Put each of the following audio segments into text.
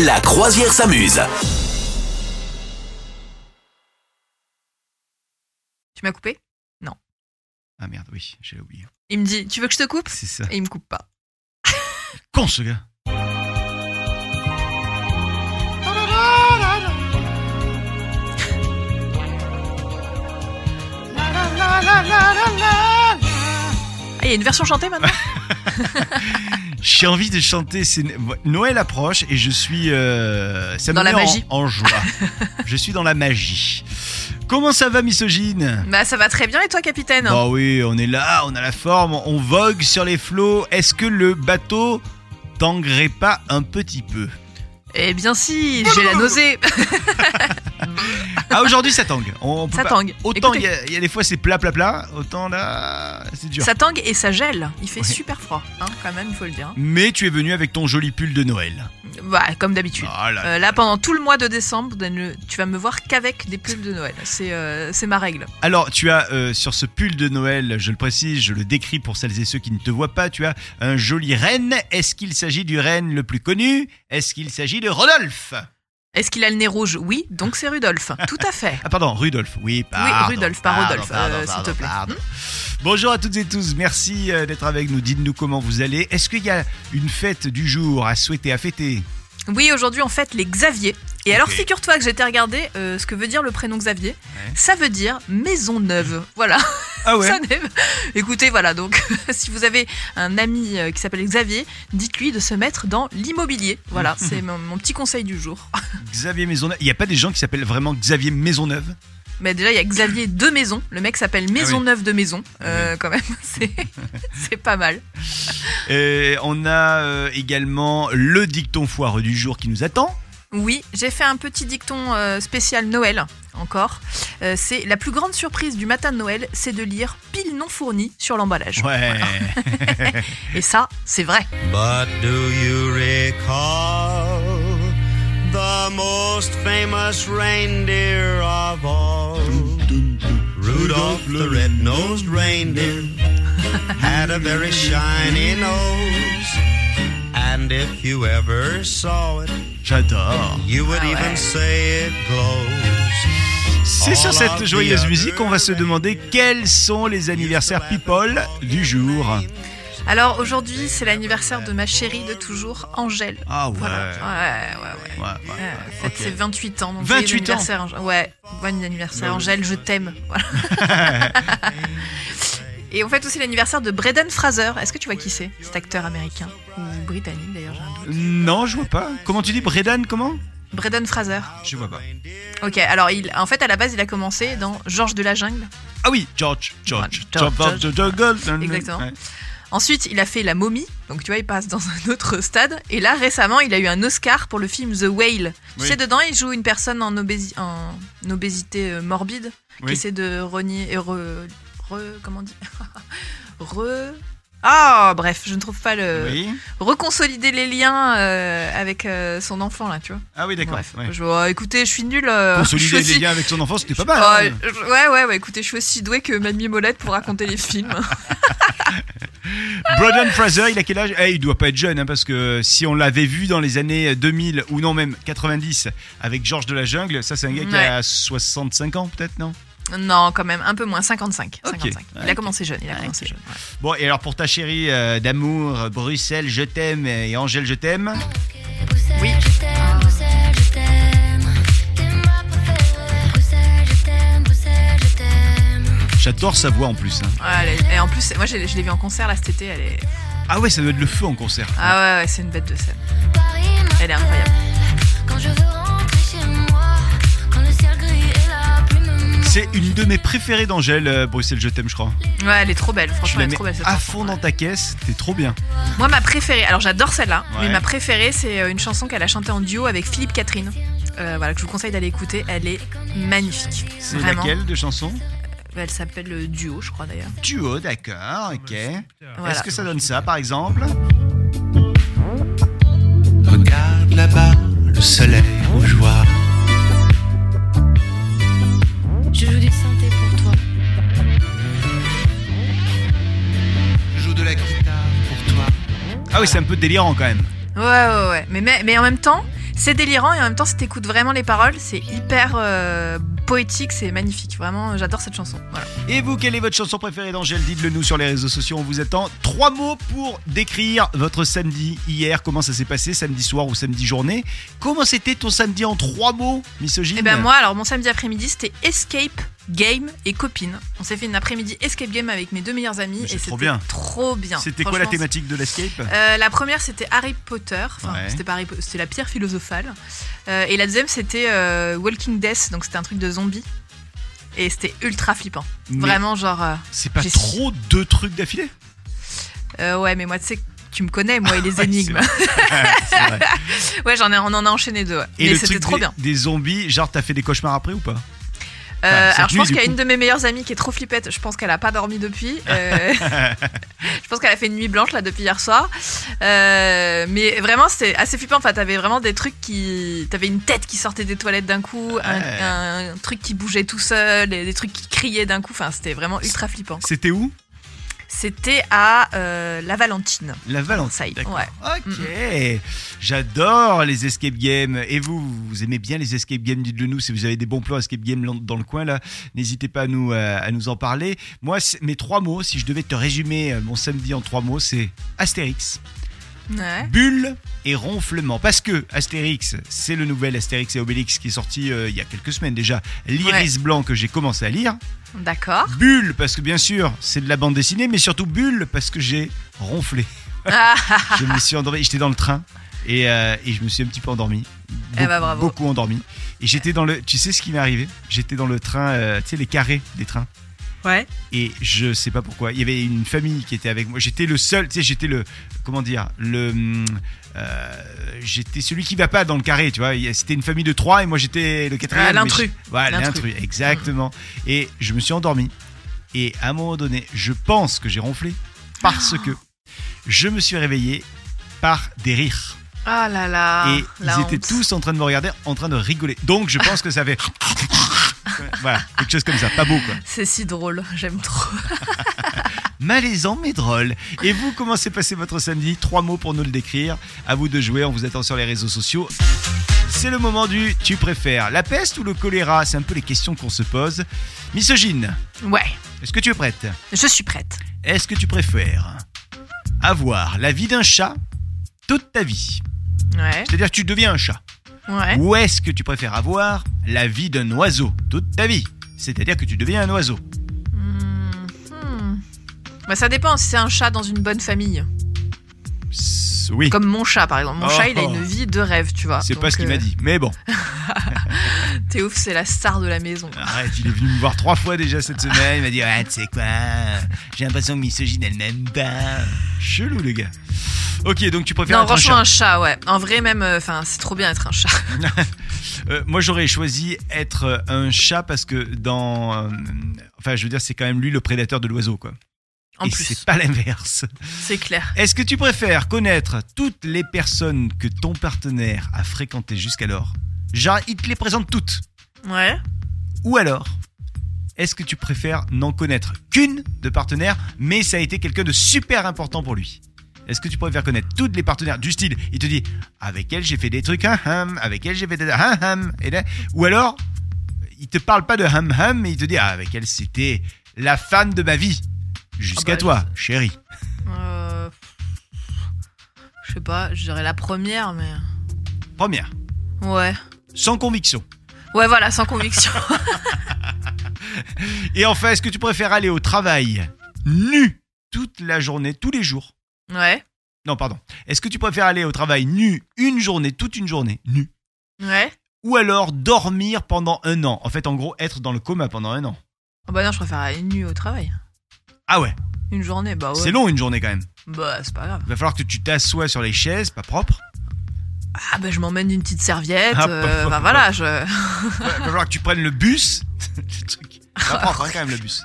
La croisière s'amuse. Tu m'as coupé? Ah merde, oui, j'ai oublié. Il me dit, tu veux que je te coupe? C'est ça. Et il me coupe pas. Con ce gars. Ah, il y a une version chantée maintenant? J'ai envie de chanter. C'est Noël approche et je suis. euh, ça me Dans la met en- magie. En, joie. je suis dans la magie. Comment ça va, misogyne Bah ça va très bien et toi capitaine? Bah oui, on est là, on a la forme, on vogue sur les flots. Est-ce que le bateau tanguerait pas un petit peu? Eh bien si, j'ai la nausée Ah, aujourd'hui ça tangue. On peut Ça pas- tangue. Autant il y, a- il y a des fois c'est plat plat plat, autant là c'est dur. Ça tangue et ça gèle. Il fait Ouais. super froid, hein, quand même, il faut le dire. Mais tu es venu avec ton joli pull de Noël. Bah, comme d'habitude. Ah là Euh, là, pendant tout le mois de décembre, tu vas me voir qu'avec des pulls de Noël. C'est euh, ma règle. Alors, tu as euh, sur ce pull de Noël, je le précise, je le décris pour celles et ceux qui ne te voient pas, tu as un joli renne. Est-ce qu'il s'agit du renne le plus connu? Est-ce qu'il s'agit de Rodolphe Est-ce qu'il a le nez rouge? Oui, donc c'est Rudolph. Tout à fait. Ah pardon, Rudolph. Oui, pardon. Rudolph, pas pardon, Rodolphe, euh, s'il te plaît. pardon. Bonjour à toutes et tous, merci euh, d'être avec nous. Dites-nous comment vous allez. Est-ce qu'il y a une fête du jour à souhaiter, à fêter? Oui, aujourd'hui on fête les Xavier. Et alors Ok. figure-toi que j'étais regardé euh, ce que veut dire le prénom Xavier. Ouais. Ça veut dire maison neuve. Voilà. Ah ouais Ça n'est- Écoutez, voilà, donc si vous avez un ami euh, qui s'appelle Xavier, dites-lui de se mettre dans l'immobilier. Voilà, c'est mon, mon petit conseil du jour. Xavier Maisonneuve. Il n'y a pas des gens qui s'appellent vraiment Xavier Maisonneuve? Mais déjà, il y a Xavier de Maison. Le mec s'appelle Maisonneuve de Maison. Euh, Quand même, c'est c'est pas mal. Et on a euh, également le dicton foireux du jour qui nous attend. Oui, j'ai fait un petit dicton euh, spécial Noël, encore. Euh, c'est la plus grande surprise du matin de Noël, c'est de lire pile non fourni sur l'emballage. Ouais. Et ça, c'est vrai. But do you recall the most famous reindeer of all? Rudolph the red-nosed reindeer had a very shiny nose. And if you ever saw it, J'adore. you would Ah ouais. even say it glows. C'est sur All cette of joyeuse the musique qu'on va se demander quels sont les anniversaires people du jour. Alors aujourd'hui, c'est l'anniversaire de ma chérie de toujours, Angèle. Ah ouais. Voilà. Ouais, ouais, ouais. Ouais, ouais. Ouais, fête Ok. ses 28 ans. Donc 28 joyeux anniversaire, Angèle. Ouais, bon anniversaire, Angèle, je t'aime. Voilà. Et on fête aussi l'anniversaire de Brendan Fraser. Est-ce que tu vois qui c'est Cet acteur américain. Ou britannique d'ailleurs, j'ai un doute. Non, je vois pas. Comment tu dis Bredan Comment Brendan Fraser. Je vois pas. Ok, alors il, en fait, à la base, il a commencé dans Georges de la Jungle. Ah oui, George. George. George, George, George. George, George. Exactement. Ouais. Ensuite, il a fait La Momie. Donc, tu vois, il passe dans un autre stade. Et là, récemment, il a eu un Oscar pour le film The Whale. Tu sais, dedans, il joue une personne en, obési- en obésité euh, morbide qui essaie de renier. et re, re- comment on dit? Re. Ah, bref, je ne trouve pas le. Oui. Reconsolider les liens euh, avec euh, son enfant, là, tu vois. Ah oui, d'accord. Bref, ouais. je, oh, écoutez, je suis nulle. euh, Consolider aussi- les liens avec son enfant, c'était pas mal. Oh, hein. je- ouais, ouais, ouais, écoutez, je suis aussi douée que Mamie Molette pour raconter les films. Brendan Fraser, il a quel âge? Eh, Il doit pas être jeune, hein, parce que si on l'avait vu dans les années 2000 ou non même 90 avec Georges de la Jungle, ça c'est un gars qui a 65 ans peut-être, non? Non, quand même, un peu moins, 55. Ok. 55. Il a commencé jeune, il a commencé jeune. ouais. Bon, et alors pour ta chérie euh, d'amour, Bruxelles, je t'aime et Angèle, je t'aime. Oui. J'adore sa voix en plus. hein. Ouais, elle est- et en plus, moi je l'ai vue en concert là cet été, elle est. Ah ouais, ça doit être le feu en concert. Ah ouais, ouais, c'est une bête de scène. Elle est incroyable. Quand je veux C'est une de mes préférées d'Angèle, euh, Bruxelles, je t'aime, je crois. Ouais, elle est trop belle, franchement, elle est trop belle cette à chanson, fond ouais. dans ta caisse, t'es trop bien. Moi, ma préférée, alors j'adore celle-là, Ouais. mais ma préférée, c'est euh, une chanson qu'elle a chantée en duo avec Philippe Catherine. Euh, voilà, que je vous conseille d'aller écouter, elle est magnifique. C'est Vraiment. laquelle de chanson? Elle s'appelle euh, Duo, je crois d'ailleurs. Duo, d'accord, ok. Voilà. Est-ce que ça donne ça, par exemple? Regarde là-bas, le soleil rougeoir. Je joue du synthé pour toi. Je joue de la guitare pour toi. Ah oui, c'est un peu délirant quand même. Ouais, ouais, ouais. Mais, mais, mais en même temps, C'est délirant et en même temps, si t'écoutes vraiment les paroles, c'est hyper euh, poétique, c'est magnifique. Vraiment, j'adore cette chanson. Voilà. Et vous, quelle est votre chanson préférée d'Angèle? Dites-le nous sur les réseaux sociaux, on vous attend. Trois mots pour décrire votre samedi hier. Comment ça s'est passé, samedi soir ou samedi journée? Comment c'était ton samedi en trois mots, misogyne Et ben moi, alors mon samedi après-midi, c'était escape, game et copine. On s'est fait une après-midi escape game avec mes deux meilleurs amis Mais c'est et trop c'était bien. trop bien. C'était quoi la thématique de l'escape? Euh, la première c'était Harry Potter, enfin Ouais. c'était pas Harry Po- c'était la pierre philosophale. Euh, et la deuxième c'était euh, Walking Death, donc c'était un truc de zombie. Et c'était ultra flippant. Mais Vraiment genre euh, C'est pas j'ai- trop deux trucs d'affilée? Euh, ouais mais moi tu sais tu me connais moi et les Ouais, énigmes. C'est vrai. ouais j'en ai on en a enchaîné deux. ouais. Et mais le c'était truc trop des, bien. des zombies, genre t'as fait des cauchemars après ou pas? Euh, alors je pense qu'il y a une de mes meilleures amies qui est trop flippette. Je pense qu'elle a pas dormi depuis. Euh, je pense qu'elle a fait une nuit blanche là depuis hier soir. Euh, mais vraiment c'était assez flippant. Enfin t'avais vraiment des trucs qui, t'avais une tête qui sortait des toilettes d'un coup, un, truc qui bougeait tout seul, et des trucs qui criaient d'un coup. Enfin c'était vraiment ultra flippant. C'était où? C'était à euh, la Valentine. La Valentine. Ça y est, D'accord. ouais. Ok. J'adore les escape games. Et vous, vous aimez bien les escape games Dites-le nous si vous avez des bons plans escape games dans- le coin là. N'hésitez pas à nous, euh, à nous en parler. Moi, mes trois mots, si je devais te résumer euh, mon samedi en trois mots, c'est Astérix, Ouais. bulle et ronflement. Parce que Astérix, c'est le nouvel Astérix et Obélix qui est sorti euh, il y a quelques semaines déjà. L'Iris blanc que j'ai commencé à lire. D'accord. Bulle parce que bien sûr c'est de la bande dessinée, mais surtout Bulle parce que j'ai ronflé. Je me suis endormi, j'étais dans le train et, euh, et je me suis un petit peu endormi. Eh bah, bravo. Beaucoup endormi. Et j'étais dans le. Tu sais ce qui m'est arrivé? J'étais dans le train, euh, tu sais, les carrés des trains. Ouais. Et je sais pas pourquoi. Il y avait une famille qui était avec moi. J'étais le seul, tu sais, j'étais le. Comment dire Le. euh, j'étais celui qui va pas dans le carré, tu vois. C'était une famille de trois et moi j'étais le quatrième. Ah, l'intrus. Voilà, L'intrus. exactement. Et je me suis endormi. Et à un moment donné, je pense que j'ai ronflé parce que je me suis réveillé par des rires. Ah là là. et ils étaient tous en train de me regarder, en train de rigoler. Donc je pense que ça fait. voilà, quelque chose comme ça. Pas beau quoi. C'est si drôle. J'aime trop. Malaisant mais drôle. Et vous, comment s'est passé votre samedi? Trois mots pour nous le décrire. À vous de jouer, on vous attend sur les réseaux sociaux. C'est le moment du tu préfères la peste ou le choléra? C'est un peu les questions qu'on se pose. Misogyne, Ouais. est-ce que tu es prête? Je suis prête. Est-ce que tu préfères avoir la vie d'un chat toute ta vie? Ouais. C'est-à-dire que tu deviens un chat. Ouais. Ou est-ce que tu préfères avoir la vie d'un oiseau toute ta vie? C'est-à-dire que tu deviens un oiseau. Hmm, hmm. Bah, ça dépend si c'est un chat dans une bonne famille. Oui. Comme mon chat, par exemple. Mon Oh. chat, il a une vie de rêve, tu vois. C'est pas ce qu'il euh, m'a dit. Mais bon, T'es ouf, c'est la star de la maison. arrête, il est venu me voir trois fois déjà cette semaine. Il m'a dit Ouais, tu sais quoi J'ai l'impression que Misogyne, elle m'aime pas. Chelou, le gars. Ok, donc tu préfères Non, être un franchement, chat. un chat, ouais. En vrai, même, euh, enfin, c'est trop bien être un chat. Euh, moi, j'aurais choisi être euh, un chat parce que dans. enfin, je veux dire, c'est quand même lui le prédateur de l'oiseau, quoi. En Et plus, c'est pas l'inverse. c'est clair. Est-ce que tu préfères connaître toutes les personnes que ton partenaire a fréquentées jusqu'alors Genre, il te les présente toutes. Ouais. Ou alors, est-ce que tu préfères n'en connaître qu'une de partenaire, mais ça a été quelqu'un de super important pour lui? Est-ce que tu préfères connaître toutes les partenaires du style Il te dit, avec elle j'ai fait des trucs, hum, hum, avec elle j'ai fait des hum, hum, et là, ou alors, il te parle pas de hum hum, mais il te dit, ah, avec elle c'était la femme de ma vie. Jusqu'à Ah bah, toi, chérie. Euh, Je sais pas, je dirais la première, mais. Première, Ouais. Sans conviction. Ouais, voilà, sans conviction. Et enfin, est-ce que tu préfères aller au travail nu toute la journée, tous les jours? Ouais. Non, pardon. Est-ce que tu préfères aller au travail nu une journée, toute une journée, nu? Ouais. Ou alors dormir pendant un an? En fait, en gros, être dans le coma pendant un an. Oh bah non, je préfère aller nu au travail. Ah ouais, Une journée, bah ouais. c'est long une journée quand même. Bah, c'est pas grave. Il va falloir que tu t'assoies sur les chaises, pas propre. Ah bah je m'emmène une petite serviette. Ah, euh, bah, bah voilà, je. Il va falloir que tu prennes le bus. le truc. Quand même le bus.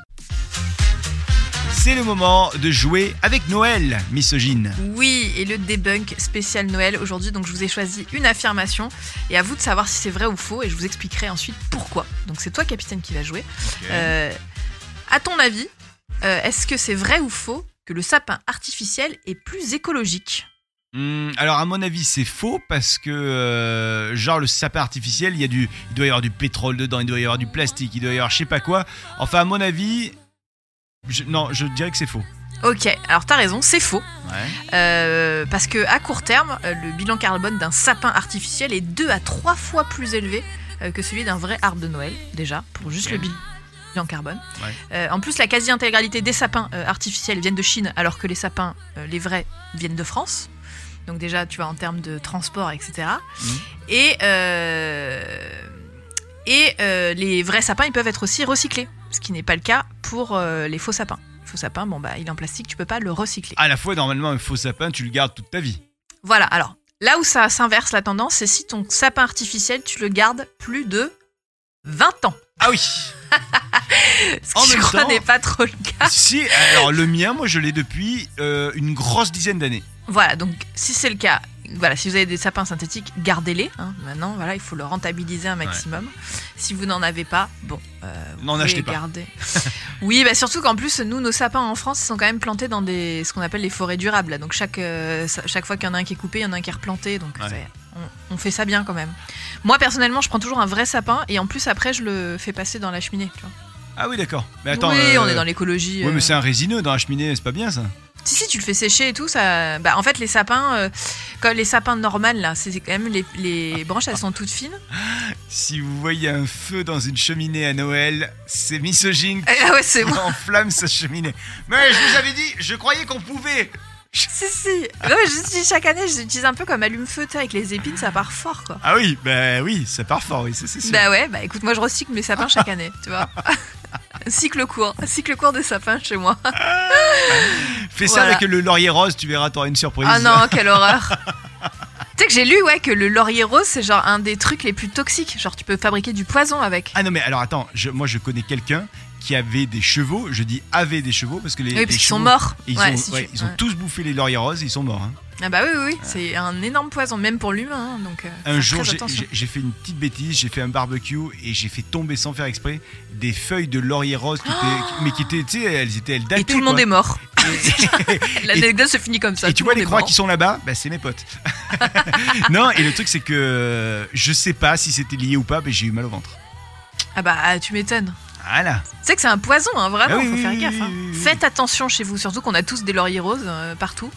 C'est le moment de jouer avec Noël, misogyne. Oui, et le debunk spécial Noël aujourd'hui. Donc je vous ai choisi une affirmation et à vous de savoir si c'est vrai ou faux et je vous expliquerai ensuite pourquoi. Donc c'est toi capitaine qui va jouer. Euh, à ton avis, euh, est-ce que c'est vrai ou faux que le sapin artificiel est plus écologique? Hum, alors à mon avis c'est faux parce que euh, genre le sapin artificiel il y a du il doit y avoir du pétrole dedans il doit y avoir du plastique il doit y avoir je sais pas quoi enfin à mon avis je- non je dirais que c'est faux Ok, alors t'as raison, c'est faux. ouais. Euh, parce que à court terme, euh, le bilan carbone d'un sapin artificiel est deux à trois fois plus élevé que celui d'un vrai arbre de Noël, déjà, pour juste le bilan carbone. Ouais. Euh, en plus, la quasi-intégralité des sapins euh, artificiels viennent de Chine, alors que les sapins, les vrais, viennent de France. Donc déjà, tu vois, en termes de transport, etc. Mhm. Et, euh, et euh, les vrais sapins, ils peuvent être aussi recyclés, ce qui n'est pas le cas pour euh, les faux sapins. Le faux sapin, bon bah, il est en plastique, tu peux pas le recycler. à la fois normalement un faux sapin tu le gardes toute ta vie Voilà, alors là où ça s'inverse la tendance, c'est si ton sapin artificiel, tu le gardes plus de 20 ans. ah oui Ce qui, En je même crois, n'est pas trop le cas. si alors le mien moi je l'ai depuis une grosse dizaine d'années Voilà, donc si c'est le cas, voilà, si vous avez des sapins synthétiques, gardez-les. hein. Maintenant, voilà, il faut le rentabiliser un maximum. Si vous n'en avez pas, bon, euh, vous N'en pouvez achetez pas. garder. oui, bah surtout qu'en plus, nous, nos sapins en France, ils sont quand même plantés dans des, ce qu'on appelle les forêts durables. là. Donc chaque, euh, chaque fois qu'il y en a un qui est coupé, il y en a un qui est replanté. Donc Ouais. on, on fait ça bien quand même. Moi, personnellement, je prends toujours un vrai sapin et en plus, après, je le fais passer dans la cheminée. tu vois. ah oui d'accord mais attends oui, euh, on est dans l'écologie. euh. mais c'est un résineux dans la cheminée c'est pas bien ça Si, si, tu le fais sécher et tout, ça. Bah, en fait, les sapins, euh, quand les sapins normales, là, c'est quand même les, les branches, elles sont toutes fines. si vous voyez un feu dans une cheminée à Noël c'est misogyne Ah ouais, c'est qui moi. enflamme sa cheminée mais je vous avais dit je croyais qu'on pouvait Si, si. Non, mais je dis, chaque année, j'utilise un peu comme allume-feu, tu sais, avec les épines, ça part fort, quoi. Ah oui, bah oui, ça part fort, oui, c'est sûr. Bah ouais, bah écoute, moi, je recycle mes sapins chaque année, tu vois. cycle court, cycle court des sapins chez moi. Fais ça voilà. avec le laurier rose, tu verras, t'auras une surprise. Ah non, quelle horreur. Tu sais que j'ai lu, ouais, que le laurier rose, c'est genre un des trucs les plus toxiques. Genre, tu peux fabriquer du poison avec. Ah non, mais alors attends, je- moi je connais quelqu'un qui avait des chevaux, je dis avait des chevaux parce que les, oui, les parce qu'ils sont morts. Ils, Ouais, ont, si tu- ouais, ils ont ouais. tous bouffé les lauriers roses, ils sont morts. hein. Ah bah oui, oui, oui. c'est un énorme poison, même pour l'humain. hein, donc, euh, Un faire jour, très j'ai- attention. j'ai j'ai fait une petite bêtise, j'ai fait un barbecue et j'ai fait tomber sans faire exprès des feuilles de laurier rose qui étaient, mais qui étaient, tu sais, elles étaient, elles dataient. Et tout le monde quoi. est mort. L'anecdote se finit comme ça. et tu tout vois le les monde est croix mort. qui sont là-bas, bah, c'est mes potes. non, et le truc c'est que je sais pas si c'était lié ou pas, mais j'ai eu mal au ventre. Ah bah, tu m'étonnes. Voilà. Tu sais que c'est un poison, hein, vraiment, Ah oui, faut oui, faire oui, gaffe. hein. oui, oui, oui. Faites attention chez vous, surtout qu'on a tous des lauriers roses euh, partout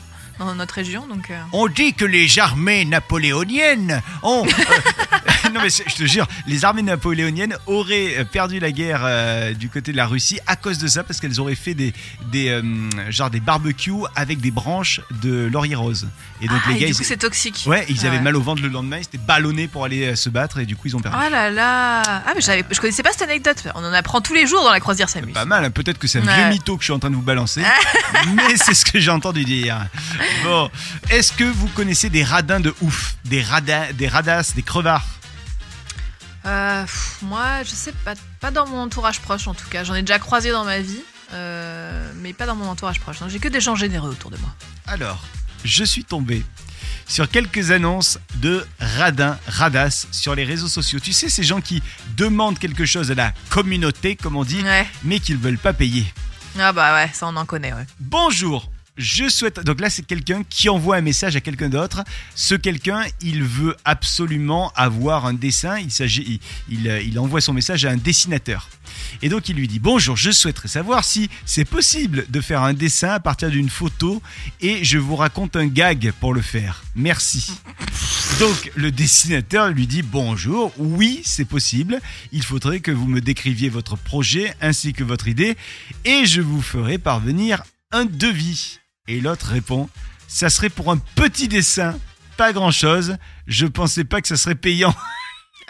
dans notre région. Donc, euh, On dit que les armées napoléoniennes ont. euh, non, mais je te jure, les armées napoléoniennes auraient euh, perdu la guerre euh, du côté de la Russie à cause de ça, parce qu'elles auraient fait des, des, euh, genre des barbecues avec des branches de laurier rose. Et donc ah, les et gars, ils, c'est toxique. ouais, ils avaient mal au ventre le lendemain, ils étaient ballonnés pour aller euh, se battre, et du coup, ils ont perdu. Oh là là Ah, mais j'avais- je connaissais pas cette anecdote. On en apprend tous les jours dans la croisière Samus. Pas mal, hein. peut-être que c'est un Ouais. vieux mytho que je suis en train de vous balancer, mais c'est ce que j'ai entendu dire. Bon, est-ce que vous connaissez des radins de ouf? Des radins, des radasses, des crevards? Euh, pff, moi, je sais pas, pas dans mon entourage proche en tout cas. J'en ai déjà croisé dans ma vie, euh, mais pas dans mon entourage proche. J'ai que des gens généreux autour de moi. Alors, je suis tombé sur quelques annonces de radins, radasses sur les réseaux sociaux. Tu sais, ces gens qui demandent quelque chose à la communauté, comme on dit, Ouais. mais qu'ils ne veulent pas payer. Ah bah ouais, ça on en connaît, ouais. Bonjour je souhaite. Donc là, c'est quelqu'un qui envoie un message à quelqu'un d'autre. Ce quelqu'un, il veut absolument avoir un dessin. Il euh, il envoie son message à un dessinateur. Et donc il lui dit bonjour. Je souhaiterais savoir si c'est possible de faire un dessin à partir d'une photo et je vous raconte un gag pour le faire. Merci. Donc le dessinateur lui dit bonjour, oui c'est possible, il faudrait que vous me décriviez votre projet ainsi que votre idée et je vous ferai parvenir un devis. Et l'autre répond, ça serait pour un petit dessin, pas grand chose, je pensais pas que ça serait payant.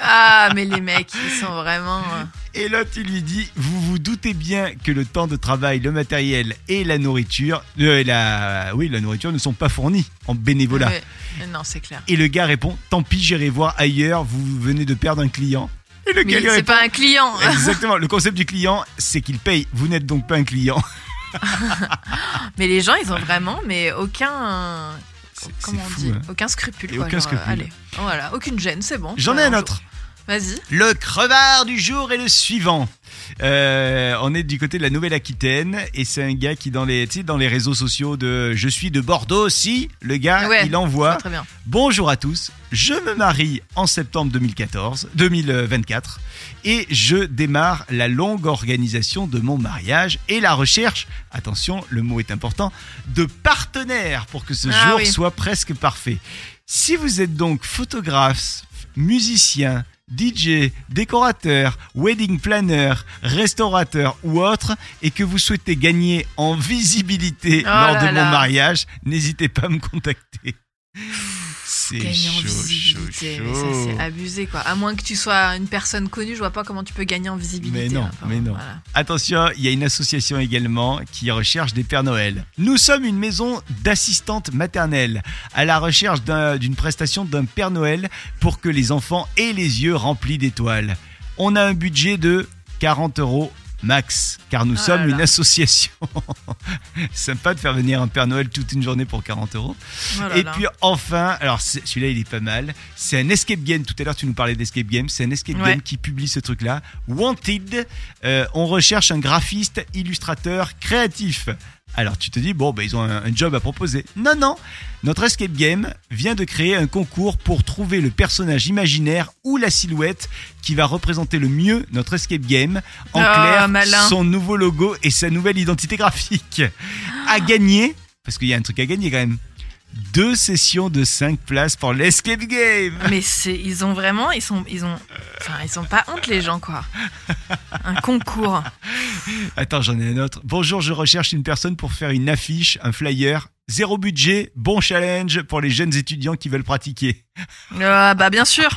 Ah, mais les mecs, ils sont vraiment. euh, Et l'autre il lui dit, vous vous doutez bien que le temps de travail, le matériel et la nourriture, euh, la, oui la nourriture ne sont pas fournis en bénévolat. ouais. Non, c'est clair. Et le gars répond Tant pis, j'irai voir ailleurs, vous venez de perdre un client. Et le Mais gars c'est répond pas un client. Exactement, le concept du client, c'est qu'il paye. Vous n'êtes donc pas un client. Mais les gens, ils ont vraiment, mais aucun. Comment c'est on fou, dit hein. Aucun scrupule. Et quoi, aucun genre, scrupule. allez, voilà, aucune gêne, c'est bon. J'en ai un autre. Vas-y. Le crevard du jour est le suivant. Euh, on est du côté de la Nouvelle-Aquitaine et c'est un gars qui dans les, tu sais, dans les réseaux sociaux de je suis de Bordeaux si le gars Ouais, il envoie Très bien. Bonjour à tous, je me marie en septembre 2014, 2024 et je démarre la longue organisation de mon mariage et la recherche, attention, le mot est important, de partenaires pour que ce Ah jour oui. soit presque parfait. Si vous êtes donc photographe, musicien, DJ, décorateur, wedding planner, restaurateur ou autre et que vous souhaitez gagner en visibilité Oh lors là de là. mon mariage, n'hésitez pas à me contacter. C'est chaud, chaud, chaud. c'est abusé quoi. À moins que tu sois une personne connue, je vois pas comment tu peux gagner en visibilité. Mais non, hein, mais non. voilà. Attention, il y a une association également qui recherche des Pères Noël. Nous sommes une maison d'assistantes maternelles à la recherche d'un- d'une prestation d'un Père Noël pour que les enfants aient les yeux remplis d'étoiles. On a un budget de 40 euros max, car nous Ah sommes là là. une association. Sympa de faire venir un Père Noël toute une journée pour 40 euros. Oh Et là. puis enfin, alors celui-là il est pas mal. C'est un escape game. Tout à l'heure tu nous parlais d'escape game. C'est un escape Ouais. game qui publie ce truc-là. Wanted. Euh, on recherche un graphiste, illustrateur, créatif. Alors tu te dis bon bah ils ont un, un job à proposer. Non non. Notre escape game vient de créer un concours pour trouver le personnage imaginaire ou la silhouette qui va représenter le mieux notre escape game. En Ah, clair, malin. son nouveau logo et sa nouvelle identité graphique. À gagner, parce qu'il y a un truc à gagner quand même. Deux sessions de 5 places pour l'escape game. Mais c'est, ils ont vraiment, ils sont, ils ont, enfin, ils sont pas honte les gens quoi. Un concours. Attends, j'en ai un autre. Bonjour, je recherche une personne pour faire une affiche, un flyer. Zéro budget, bon challenge pour les jeunes étudiants qui veulent pratiquer. Ah bah bien sûr.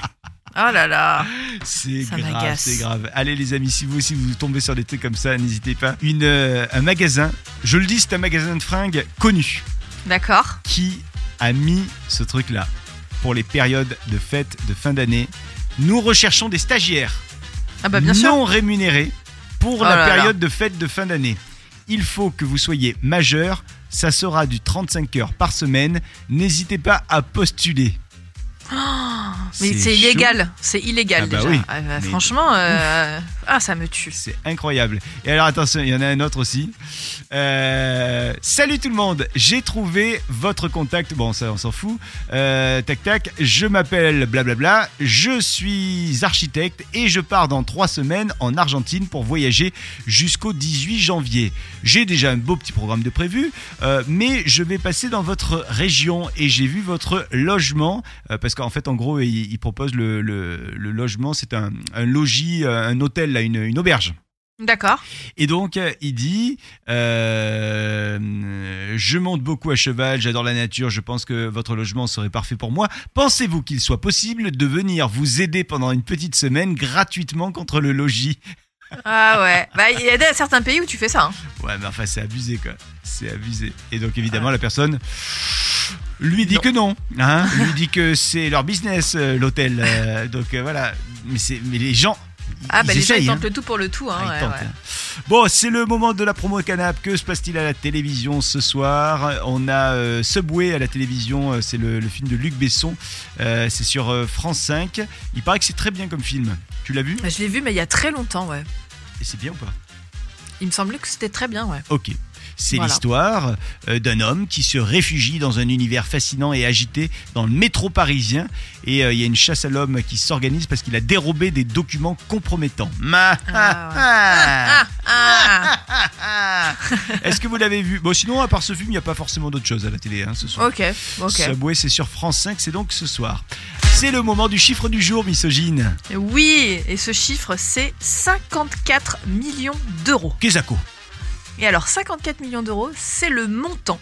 Oh là là. C'est Ça grave, c'est grave. Allez les amis, si vous aussi vous tombez sur des trucs comme ça, n'hésitez pas. Une, euh, un magasin, je le dis, c'est un magasin de fringues connu D'accord. qui a mis ce truc-là pour les périodes de fête de fin d'année. Nous recherchons des stagiaires Ah bah bien sûr. non rémunérés pour Oh la là là. période de fête de fin d'année. Il faut que vous soyez majeur, ça sera du 35 heures par semaine. N'hésitez pas à postuler. Mais c'est illégal. C'est illégal Ah bah déjà. oui. Ah bah, franchement, euh, ah ça me tue. C'est incroyable. Et alors attention, il y en a un autre aussi. Euh, salut tout le monde, j'ai trouvé votre contact. Bon, ça on s'en fout. Euh, tac tac, je m'appelle blablabla, je suis architecte et je pars dans trois semaines en Argentine pour voyager jusqu'au 18 janvier. J'ai déjà un beau petit programme de prévu, mais je vais passer dans votre région et j'ai vu votre logement euh, parce qu'en fait en gros il, il propose le, le- le logement, c'est un, un logis, euh, un hôtel là, une, une auberge. D'accord. Et donc, euh, il dit euh, Je monte beaucoup à cheval, j'adore la nature, je pense que votre logement serait parfait pour moi. Pensez-vous qu'il soit possible de venir vous aider pendant une petite semaine gratuitement contre le logis? Ah ouais. Bah il y a certains pays où tu fais ça. hein. Ouais, mais enfin, c'est abusé, quoi. C'est abusé. Et donc, évidemment, la personne lui dit que non. Hein lui dit que c'est leur business, euh, l'hôtel. euh, donc, euh, voilà. Mais, c'est- mais les gens. Ah bah les gens ils essayent, hein. tentent le tout pour le tout. Hein, Ah, ouais, ouais. hein. Bon, c'est le moment de la promo canap. Que se passe-t-il à la télévision ce soir? On a euh, Subway à la télévision. C'est le, le film de Luc Besson. Euh, c'est sur euh, France 5. Il paraît que c'est très bien comme film. Tu l'as vu? Je l'ai vu mais il y a très longtemps, ouais. Et c'est bien ou pas Il me semblait que c'était très bien, ouais. Ok. C'est l'histoire euh, d'un homme qui se réfugie dans un univers fascinant et agité dans le métro parisien. Et euh, il y a une chasse à l'homme qui s'organise parce qu'il a dérobé des documents compromettants. Ma- Ah, ah, Ah, ah, ah. Est-ce que vous l'avez vu? Bon, sinon, à part ce film, il n'y a pas forcément d'autre chose à la télé hein, ce soir. ok, ok. Subway, c'est sur France 5, c'est donc ce soir. C'est le moment du chiffre du jour, misogyne. Oui, et ce chiffre c'est 54 millions d'euros. Kezako. Et alors 54 millions d'euros, c'est le montant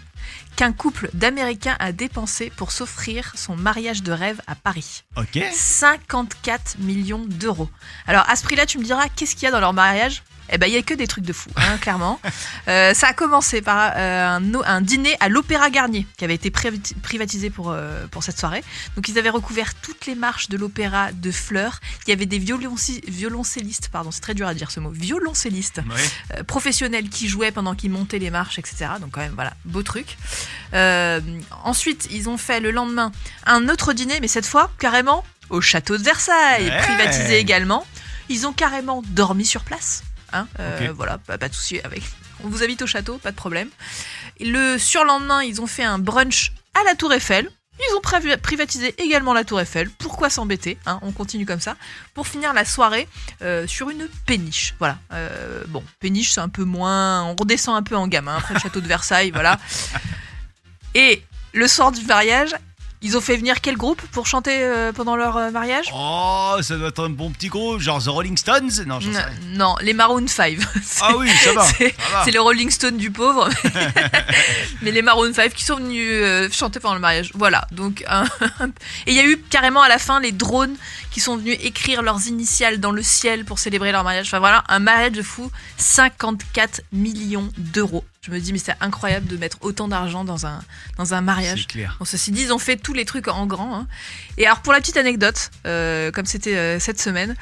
qu'un couple d'Américains a dépensé pour s'offrir son mariage de rêve à Paris. Ok. 54 millions d'euros. Alors à ce prix-là, tu me diras, qu'est-ce qu'il y a dans leur mariage? Eh ben, il y a que des trucs de fou, hein, clairement. Euh, ça a commencé par euh, un, dîner à l'Opéra Garnier, qui avait été privati- privatisé pour, euh, pour cette soirée. Donc, ils avaient recouvert toutes les marches de l'opéra de fleurs. Il y avait des violoncellistes, pardon, c'est très dur à dire ce mot, violoncellistes professionnels qui jouaient pendant qu'ils montaient les marches, etc. Donc quand même, voilà, beau truc. Ensuite, ils ont fait le lendemain un autre dîner, mais cette fois, carrément, au château de Versailles, Ouais. privatisé également. Ils ont carrément dormi sur place. Hein, euh. Voilà, pas, pas de souci avec. On vous invite au château, pas de problème. Le surlendemain, ils ont fait un brunch à la Tour Eiffel. Ils ont priva- privatisé également la Tour Eiffel. Pourquoi s'embêter hein, On continue comme ça. Pour finir la soirée euh, sur une péniche. Voilà. Euh, bon, péniche, c'est un peu moins. On redescend un peu en gamme hein, après le château de Versailles. Voilà. Et le soir du mariage, ils ont fait venir quel groupe pour chanter euh, pendant leur euh, mariage? Oh, ça doit être un bon petit groupe, genre The Rolling Stones? Non, j'en sais rien. Non, les Maroon 5. C'est- Ah oui, ça va. c'est- les Rolling Stones du pauvre. Mais les Maroon 5 qui sont venus euh, chanter pendant le mariage. Voilà. Donc, un- et il y a eu carrément à la fin les drones qui sont venus écrire leurs initiales dans le ciel pour célébrer leur mariage. Enfin voilà, un mariage de fou. 54 millions d'euros. Je me dis, mais c'est incroyable de mettre autant d'argent dans un, dans un mariage. C'est clair. Bon, ceci dit, ils ont fait tous les trucs en grand. hein. Et alors, pour la petite anecdote, euh, comme c'était euh, cette semaine,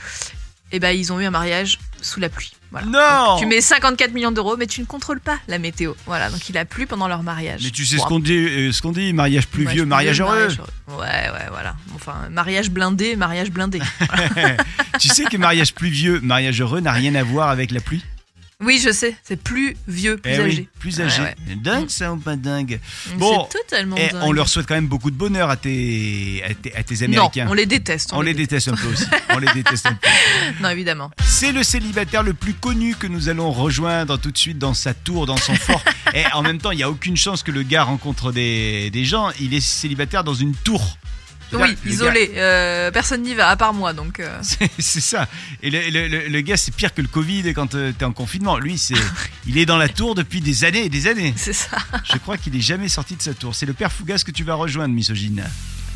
eh ben, ils ont eu un mariage sous la pluie. Voilà. Non Tu mets 54 millions d'euros, mais tu ne contrôles pas la météo. Voilà, donc il a plu pendant leur mariage. Mais tu sais Bon, ce qu'on dit, euh, ce qu'on dit, mariage plus mariage heureux. mariage heureux. Ouais, ouais, voilà. Enfin, mariage blindé, mariage blindé. tu sais que mariage plus vieux, mariage heureux n'a rien à voir avec la pluie? Oui, je sais, c'est plus vieux, plus Eh âgé. oui, plus âgé. Ouais, Dingue ça ou pas dingue. Bon, c'est totalement Eh, dingue. On leur souhaite quand même beaucoup de bonheur à tes, à tes, à tes Non, Américains. on les déteste. On les déteste un peu aussi. On les déteste un peu. Non, évidemment. C'est le célibataire le plus connu que nous allons rejoindre tout de suite dans sa tour, dans son fort. Et en même temps, il n'y a aucune chance que le gars rencontre des, des gens. Il est célibataire dans une tour. Oui, gars- isolé. euh, personne n'y va, à part moi, donc. euh, C'est ça. Et le, le- le- le gars, c'est pire que le Covid quand tu t'es en confinement. Lui, c'est, il est dans la tour depuis des années et des années. c'est ça. Je crois qu'il est jamais sorti de sa tour. C'est le père Fougas que tu vas rejoindre, misogyne.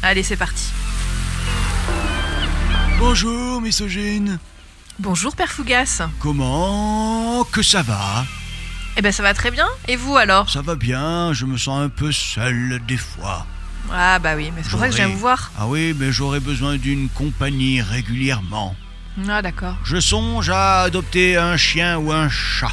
Allez, c'est parti. Bonjour, misogyne. Bonjour, Père Fougas. Comment que ça va? Eh ben, ça va très bien. Et vous alors? Ça va bien. Je me sens un peu seul des fois. Ah, bah oui, mais c'est pour ça que J'aurais- vous voir. Ah oui, mais j'aurais besoin d'une compagnie régulièrement. Ah, d'accord. Je songe à adopter un chien ou un chat.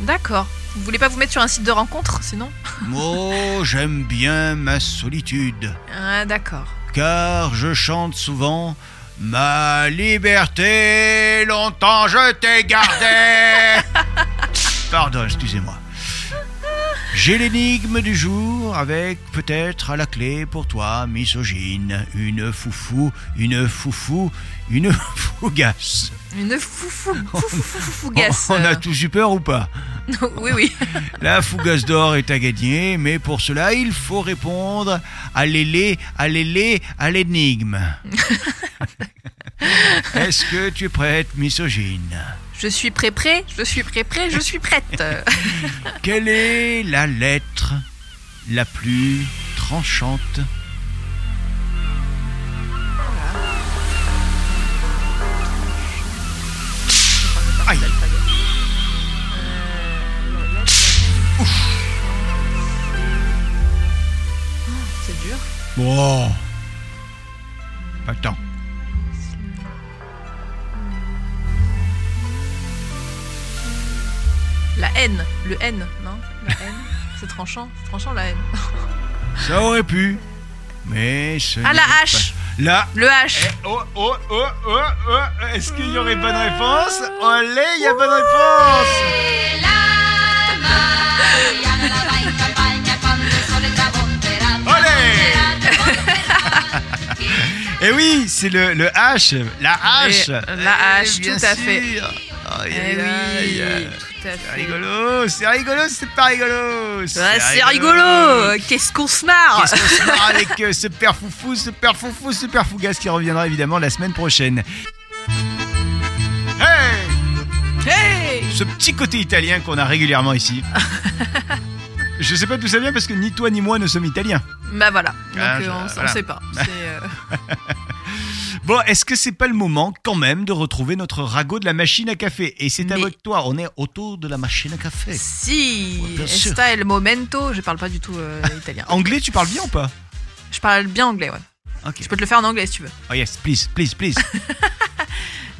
D'accord. Vous voulez pas vous mettre sur un site de rencontre, sinon? Oh, j'aime bien ma solitude. Ah, d'accord. car je chante souvent Ma liberté, longtemps je t'ai gardé. Pardon, excusez-moi. J'ai l'énigme du jour avec peut-être à la clé pour toi, misogyne, une foufou, une foufou, une fougasse. Une foufou, foufou, foufou, fougasse. On a tous eu peur ou pas? Oui, oui. La fougasse d'or est à gagner, mais pour cela, il faut répondre à l'élé, à l'élé, à l'énigme. Est-ce que tu es prête, misogyne? Je suis prêt, prêt. Je suis prêt, prêt. Je suis prête. Quelle est la lettre la plus tranchante? Aïe. C'est dur. Bon. Pas Le N, non La haine. C'est tranchant. C'est tranchant, la haine. Ça aurait pu, mais ce Ah, la n'est hache. pas- La Le H. Oh, oh, oh, oh, oh, est-ce qu'il y aurait bonne réponse? Olé, il y a bonne réponse Eh oui, c'est le, le H, la hache. Et, la hache, Eh, bien tout à fait. sûr. Aïe, Eh aïe, oui, aïe. Tout à C'est rigolo, c'est rigolo, c'est pas rigolo. Ouais, c'est rigolo. Qu'est-ce qu'on se marre Qu'est-ce qu'on se marre avec euh, ce père foufou, ce père foufou, ce père fougasse qui reviendra évidemment la semaine prochaine. Hey Hey Ce petit côté italien qu'on a régulièrement ici. Je sais pas d'où ça vient parce que ni toi ni moi ne sommes italiens. Bah voilà. Donc Ah, euh, je- on, on voilà. sait pas. Euh, Bon, est-ce que c'est pas le moment quand même de retrouver notre ragot de la machine à café? Et c'est Mais- avec toi, on est autour de la machine à café. Si, Ouais, esta el momento? Je parle pas du tout euh, italien. Anglais, tu parles bien ou pas? Je parle bien anglais, ouais. Ok. Je peux te le faire en anglais si tu veux. Oh yes, please, please, please.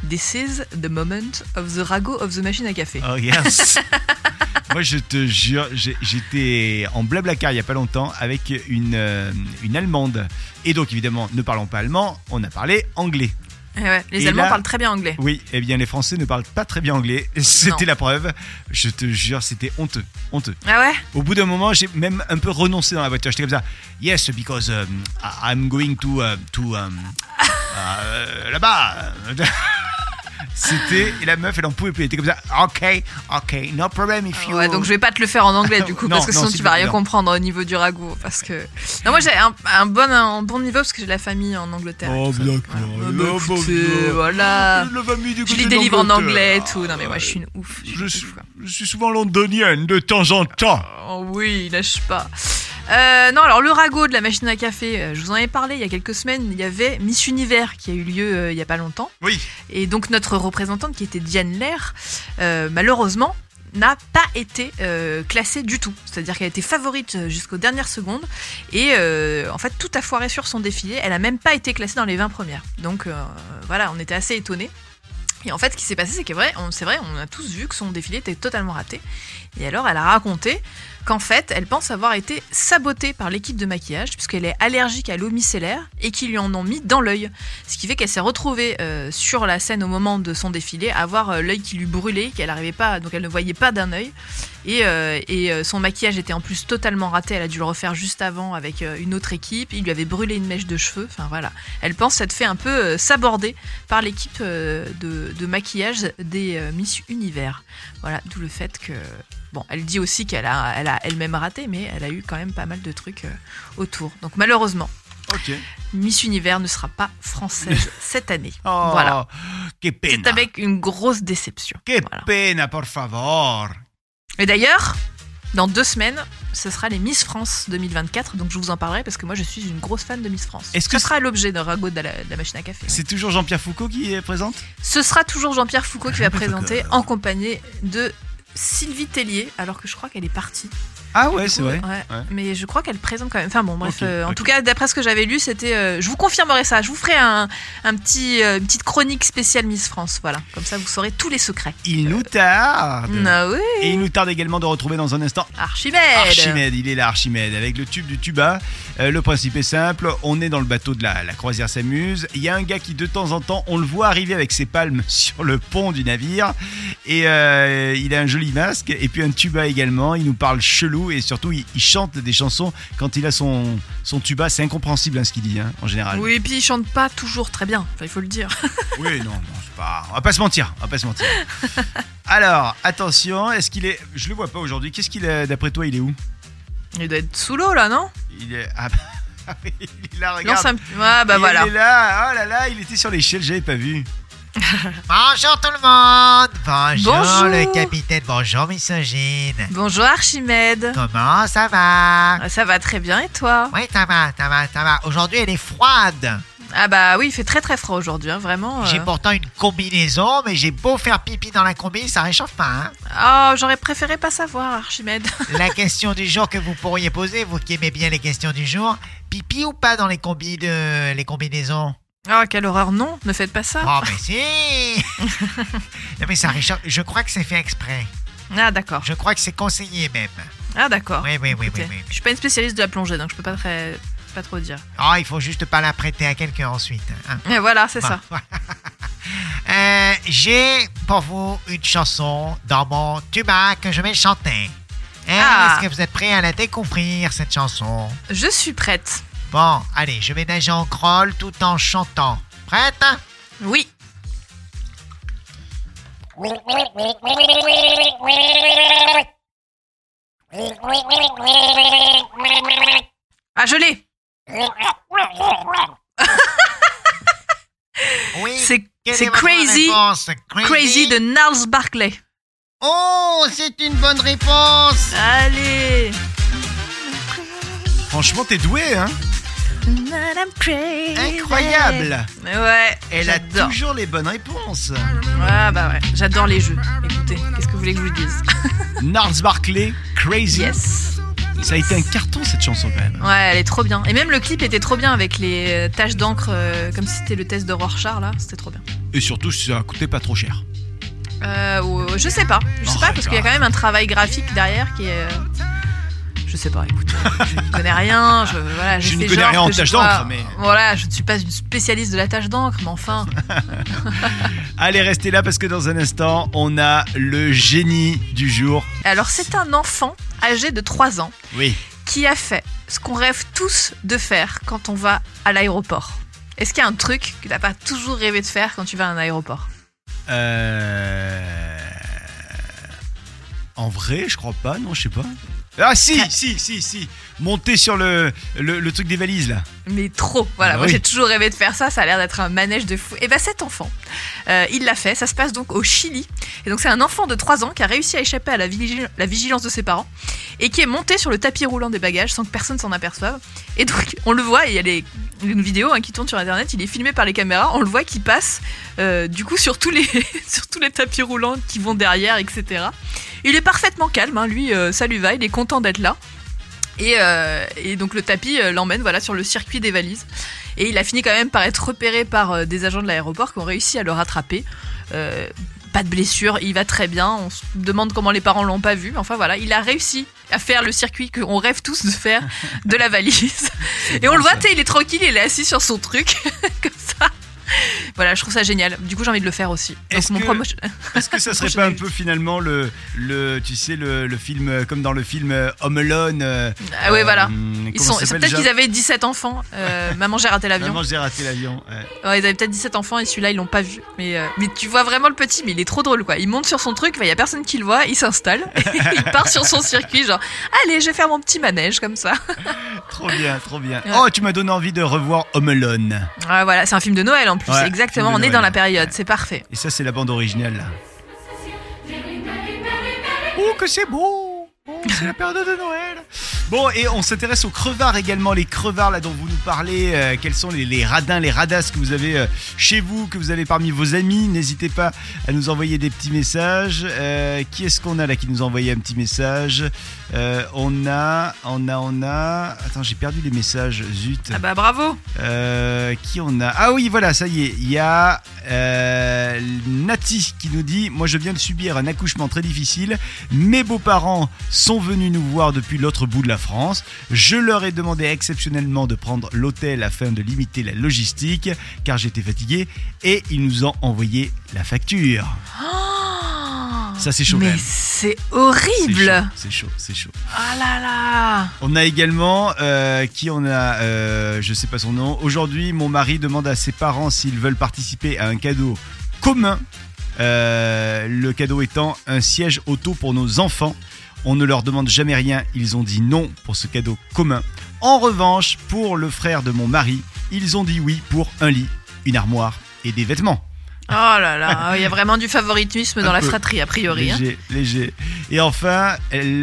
This is the moment of the ragot of the machine à café. Oh yes. Moi, je te jure, j'étais en blablacar il y a pas longtemps avec une, euh, une Allemande. Et donc, évidemment, ne parlons pas allemand, on a parlé anglais. Eh ouais, les Et Allemands là- parlent très bien anglais. Oui, eh bien les Français ne parlent pas très bien anglais. C'était la preuve. Je te jure, c'était honteux, honteux. Ah ouais? Au bout d'un moment, j'ai même un peu renoncé dans la voiture. J'étais comme ça. Yes, because um, I'm going to uh, to um, euh, là-bas. C'était et la meuf, elle en pouvait plus. Elle était comme ça. Ok, ok, no problem if you. Ouais, donc je vais pas te le faire en anglais du coup, Non, parce que non, sinon tu vas rien non. comprendre au niveau du ragoût. Parce que. Non, moi j'ai un, un bon, un bon niveau parce que j'ai la famille en Angleterre. Oh. Voilà. Oh, bah, bon, écoutez, bon. voilà. La famille du Je lis des livres en anglais et tout. Non mais moi je suis une ouf. Je une suis, ouf, quoi. je suis souvent londonienne de temps en temps. Oh oui, lâche pas. Euh, non, alors le ragot de la machine à café, euh, je vous en ai parlé il y a quelques semaines. Il y avait Miss Univers qui a eu lieu euh, il y a pas longtemps. Oui. Et donc notre représentante qui était Diane Lair, euh, malheureusement, n'a pas été euh, classée du tout. C'est-à-dire qu'elle a été favorite jusqu'aux dernières secondes. Et euh, en fait, tout a foiré sur son défilé. Elle a même pas été classée dans les 20 premières. Donc euh, voilà, on était assez étonnés. Et en fait, ce qui s'est passé, c'est que c'est vrai, on a tous vu que son défilé était totalement raté. Et alors, elle a raconté qu'en fait, elle pense avoir été sabotée par l'équipe de maquillage, puisqu'elle est allergique à l'eau micellaire et qu'ils lui en ont mis dans l'œil. Ce qui fait qu'elle s'est retrouvée euh, sur la scène au moment de son défilé, à avoir euh, l'œil qui lui brûlait, qu'elle n'arrivait pas, donc elle ne voyait pas d'un œil. Et, euh, son maquillage était en plus totalement raté. Elle a dû le refaire juste avant avec une autre équipe. Il lui avait brûlé une mèche de cheveux. Enfin voilà. Elle pense s'être fait un peu saborder par l'équipe de, de maquillage des Miss Univers. Voilà, d'où le fait que. Bon, elle dit aussi qu'elle a, elle a elle-même raté, mais elle a eu quand même pas mal de trucs euh, autour. Donc malheureusement, Ok. Miss Univers ne sera pas française cette année. Oh, Voilà. C'est avec une grosse déception. Que Voilà. pena, por favor. Et d'ailleurs, dans deux semaines, ce sera les Miss France 2024, donc je vous en parlerai parce que moi je suis une grosse fan de Miss France. Est-ce ce que sera l'objet d'un ragot de la, de la machine à café. C'est toujours Jean-Pierre Foucault qui est présente? Ce sera toujours Jean-Pierre Foucault qui va présenter en compagnie de Sylvie Tellier, alors que je crois qu'elle est partie. Ah ouais, c'est vrai. ouais. Ouais. Mais je crois qu'elle présente quand même. Enfin bon, bref. Euh, en tout cas, d'après ce que j'avais lu, c'était. euh, je vous confirmerai ça. Je vous ferai un, un petit, euh, une petite chronique spéciale Miss France. Voilà. Comme ça, vous saurez tous les secrets. Il nous tarde. Ah oui. Et il nous tarde également de retrouver dans un instant Archimède. Archimède, il est là Archimède, avec le tube du tuba. Euh, le principe est simple, on est dans le bateau de la, la croisière s'amuse. Il y a un gars qui de temps en temps, on le voit arriver avec ses palmes sur le pont du navire. Et euh, il a un joli masque, et puis un tuba également. Il nous parle chelou, et surtout il, il chante des chansons quand il a son, son tuba. C'est incompréhensible hein, ce qu'il dit, hein, en général. Oui, et puis il chante pas toujours très bien. Enfin, il faut le dire. Oui, non, non, pas. On va pas se mentir, on va pas se mentir. Alors, attention, est-ce qu'il est. Je le vois pas aujourd'hui. Qu'est-ce qu'il est, d'après toi, il est où? Il doit être sous l'eau là, non? Il est. Ah, bah, il est là, regarde. Un... Ouais, bah il voilà. est là, oh là là, il était sur l'échelle, j'avais pas vu. Bonjour tout le monde Bonjour, Bonjour. le capitaine, bonjour misogyne Bonjour Archimède. Comment ça va? Ah, Ça va très bien et toi? Oui, ça va, ça va, ça va. Aujourd'hui, elle est froide. Ah bah oui, il fait très très froid aujourd'hui, hein, vraiment. euh. J'ai pourtant une combinaison, mais j'ai beau faire pipi dans la combi, ça réchauffe pas. hein. Oh, j'aurais préféré pas savoir, Archimède. La question du jour que vous pourriez poser, vous qui aimez bien les questions du jour, pipi ou pas dans les combis de les combinaisons? Oh, quelle horreur, non, ne faites pas ça. Oh, mais si Non, mais ça réchauffe. Je crois que c'est fait exprès. Ah d'accord, Je crois que c'est conseillé même. ah d'accord. Oui, oui, oui, Écoutez, oui, oui. Je suis pas une spécialiste de la plongée, donc je peux pas très, pas trop dire. Oh, il faut juste pas la prêter à quelqu'un ensuite. hein. Et voilà, c'est ça. Euh, J'ai pour vous une chanson dans mon tuba que je vais chanter. Hein, Ah. Est-ce que vous êtes prêts à la découvrir, cette chanson? Je suis prête. Bon, allez, je vais nager en crawl tout en chantant. Prête? Oui. Ah, je l'ai. Oui. C'est Crazy, Crazy? De Niles Barclay. Oh, c'est une bonne réponse Allez. Franchement, t'es doué, hein? Incroyable Ouais, Elle a j'adore. toujours les bonnes réponses. Ah bah ouais, j'adore les jeux. Écoutez, qu'est-ce que vous voulez que je vous dise? Nars Barclay, Crazy. Yes. Ça a été un carton cette chanson quand même. Ouais, elle est trop bien. Et même le clip était trop bien avec les euh, taches d'encre, euh, comme si c'était le test de Rorschach là. C'était trop bien. Et surtout, ça a coûté pas trop cher. Euh, ou- je sais pas. Je sais pas parce qu'il y a quand même un travail graphique derrière qui est. Je sais pas, écoute, je ne connais rien. Je, voilà, j'ai Je ne connais rien en tâche d'encre, mais- Voilà, je ne suis pas une spécialiste de la tâche d'encre, mais enfin. Allez, restez là parce que dans un instant, on a le génie du jour. Alors, c'est un enfant âgé de 3 ans Oui. qui a fait ce qu'on rêve tous de faire quand on va à l'aéroport. Est-ce qu'il y a un truc que t'as pas toujours rêvé de faire quand tu vas à un aéroport? Euh... En vrai, je crois pas, non, je sais pas. Ah si, si, si, si. Monter sur le, le, le truc des valises là. Mais trop, voilà, Ah moi oui. j'ai toujours rêvé de faire ça, ça a l'air d'être un manège de fou. Et bah cet enfant, euh, il l'a fait, ça se passe donc au Chili. Et donc c'est un enfant de 3 ans qui a réussi à échapper à la, vigi- la vigilance de ses parents et qui est monté sur le tapis roulant des bagages sans que personne s'en aperçoive. Et donc on le voit, il y a les- une vidéo hein, qui tourne sur internet, il est filmé par les caméras, on le voit qui passe euh, du coup sur tous, les, sur tous les tapis roulants qui vont derrière, etc. Il est parfaitement calme, hein, lui euh, ça lui va, il est content d'être là. Et, euh, et donc le tapis euh, l'emmène voilà sur le circuit des valises. Et il a fini quand même par être repéré par des agents de l'aéroport qui ont réussi à le rattraper. Euh, pas de blessure, il va très bien. On se demande comment les parents l'ont pas vu. Enfin voilà, il a réussi à faire le circuit qu'on rêve tous de faire de la valise. Et on le voit, il est tranquille, il est assis sur son truc comme. Voilà, je trouve ça génial. Du coup, j'ai envie de le faire aussi. Est-ce que- promo- Est-ce que ça serait pas un peu finalement le, le tu sais, le, le film, euh, comme dans le film euh, Home Alone euh, Ah ouais, voilà. Ils sont, s'appelle peut-être qu'ils avaient 17 enfants. Euh, Maman, j'ai raté l'avion. Maman, j'ai raté l'avion. ouais. Ouais, ils avaient peut-être 17 enfants et celui-là, ils l'ont pas vu. Mais, euh, mais tu vois vraiment le petit, mais il est trop drôle, quoi. Il monte sur son truc, il y a personne qui le voit, il s'installe, il part sur son circuit, genre, allez, je vais faire mon petit manège, comme ça. Trop bien, trop bien. Ouais. Oh, tu m'as donné envie de revoir Home Alone. Ah, voilà, c'est un film de Noël en plus, Ouais, exactement. On est dans la période, c'est parfait. Et ça, c'est la bande originale là. Oh, que c'est beau Oh, c'est la période de Noël Bon, et on s'intéresse aux crevards également, les crevards là dont vous nous parlez, euh, quels sont les, les radins, les radasses que vous avez euh, chez vous, que vous avez parmi vos amis. N'hésitez pas à nous envoyer des petits messages. Euh, qui est-ce qu'on a là qui nous a envoyé un petit message? On a, on a, on a... Attends, j'ai perdu les messages, zut. Ah bah bravo qui on a? Ah oui, voilà, ça y est. Il y a Nati qui nous dit Moi, je viens de subir un accouchement très difficile. Mes beaux-parents sont venus nous voir depuis l'autre bout de la France. Je leur ai demandé exceptionnellement de prendre l'hôtel afin de limiter la logistique, car j'étais fatigué, et ils nous ont envoyé la facture. Ça, c'est chaud Mais c'est horrible C'est chaud, c'est chaud. Ah là là On a également euh, qui on a, euh, je sais pas son nom. Aujourd'hui, mon mari demande à ses parents s'ils veulent participer à un cadeau commun. Euh, le cadeau étant un siège auto pour nos enfants. On ne leur demande jamais rien. Ils ont dit non pour ce cadeau commun. En revanche, pour le frère de mon mari, ils ont dit oui pour un lit, une armoire et des vêtements. Oh là là, il y a vraiment du favoritisme dans la fratrie, a priori. hein. Léger, léger. Et enfin,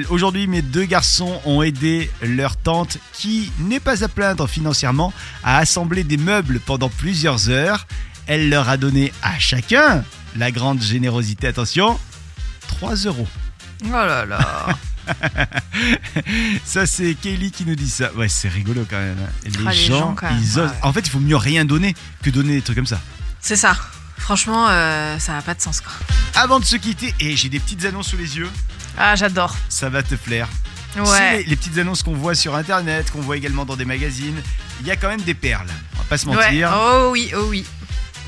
aujourd'hui, mes deux garçons ont aidé leur tante, qui n'est pas à plaindre financièrement, à assembler des meubles pendant plusieurs heures. Elle leur a donné à chacun la grande générosité, attention, 3 euros. Oh là là Ça, c'est Kaylee qui nous dit ça. Ouais, c'est rigolo quand même. hein. Les, Ah, les gens, gens, quand même, ils osent. ouais. En fait, il faut mieux rien donner que donner des trucs comme ça. C'est ça. Franchement, euh, ça n'a pas de sens, quoi. Avant de se quitter, et j'ai des petites annonces sous les yeux, Ah, j'adore. ça va te plaire. Ouais. les, les petites annonces qu'on voit sur internet, qu'on voit également dans des magazines, il y a quand même des perles. On va pas se Ouais. mentir. Oh oui, oh oui.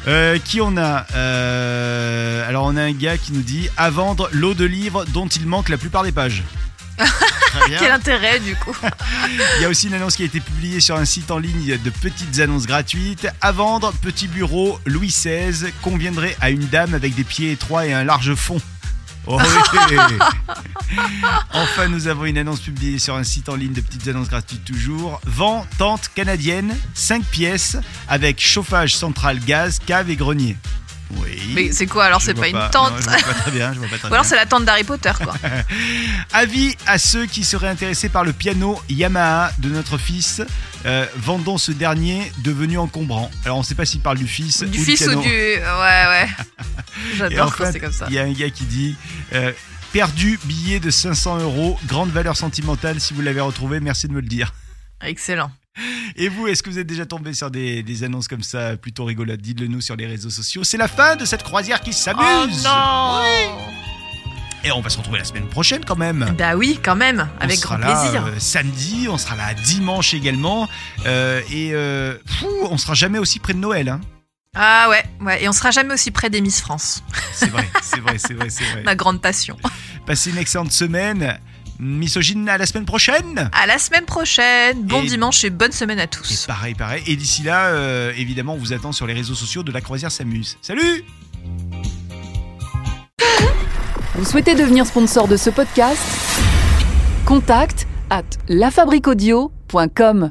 Euh, qui on a Euh, Alors on a un gars qui nous dit à vendre l'eau de livres dont il manque la plupart des pages. Très bien. Quel intérêt, du coup Il y a aussi une annonce qui a été publiée sur un site en ligne de petites annonces gratuites. À vendre, petit bureau Louis XVI conviendrait à une dame avec des pieds étroits et un large fond. Oh oui. enfin, nous avons une annonce publiée sur un site en ligne de petites annonces gratuites toujours. Vent tente canadienne, 5 pièces avec chauffage central gaz, cave et grenier. Oui. Mais c'est quoi alors C'est pas une Non, tente je vois pas très bien. Je vois pas très Ou alors c'est la tente d'Harry Potter, quoi. Avis à ceux qui seraient intéressés par le piano Yamaha de notre fils. Euh, vendons ce dernier devenu encombrant. Alors on ne sait pas s'il parle du fils Du ou fils du piano. ou du. Ouais, ouais. J'adore quand c'est comme ça. Il y a un gars qui dit euh, perdu billet de 500 euros, grande valeur sentimentale. Si vous l'avez retrouvé, merci de me le dire. Excellent. Et vous, est-ce que vous êtes déjà tombé sur des, des annonces comme ça plutôt rigolotes? Dites-le nous sur les réseaux sociaux. C'est la fin de cette croisière qui Oh s'amuse. non Et on va se retrouver la semaine prochaine quand même. Bah oui, quand même, avec grand là, plaisir. euh, samedi, on sera là dimanche également. Euh, et euh, on sera jamais aussi près de Noël. Hein. Ah ouais, ouais, et on sera jamais aussi près des Miss France, C'est vrai, c'est vrai, c'est vrai, c'est vrai. ma grande passion. Passez une excellente semaine. Misogyne à la semaine prochaine. À la semaine prochaine, bon Et- dimanche et bonne semaine à Et tous. pareil, pareil. Et d'ici là, euh, évidemment, on vous attend sur les réseaux sociaux de la croisière s'amuse. Salut Vous souhaitez devenir sponsor de ce podcast? Contact à lafabriquaudio.com.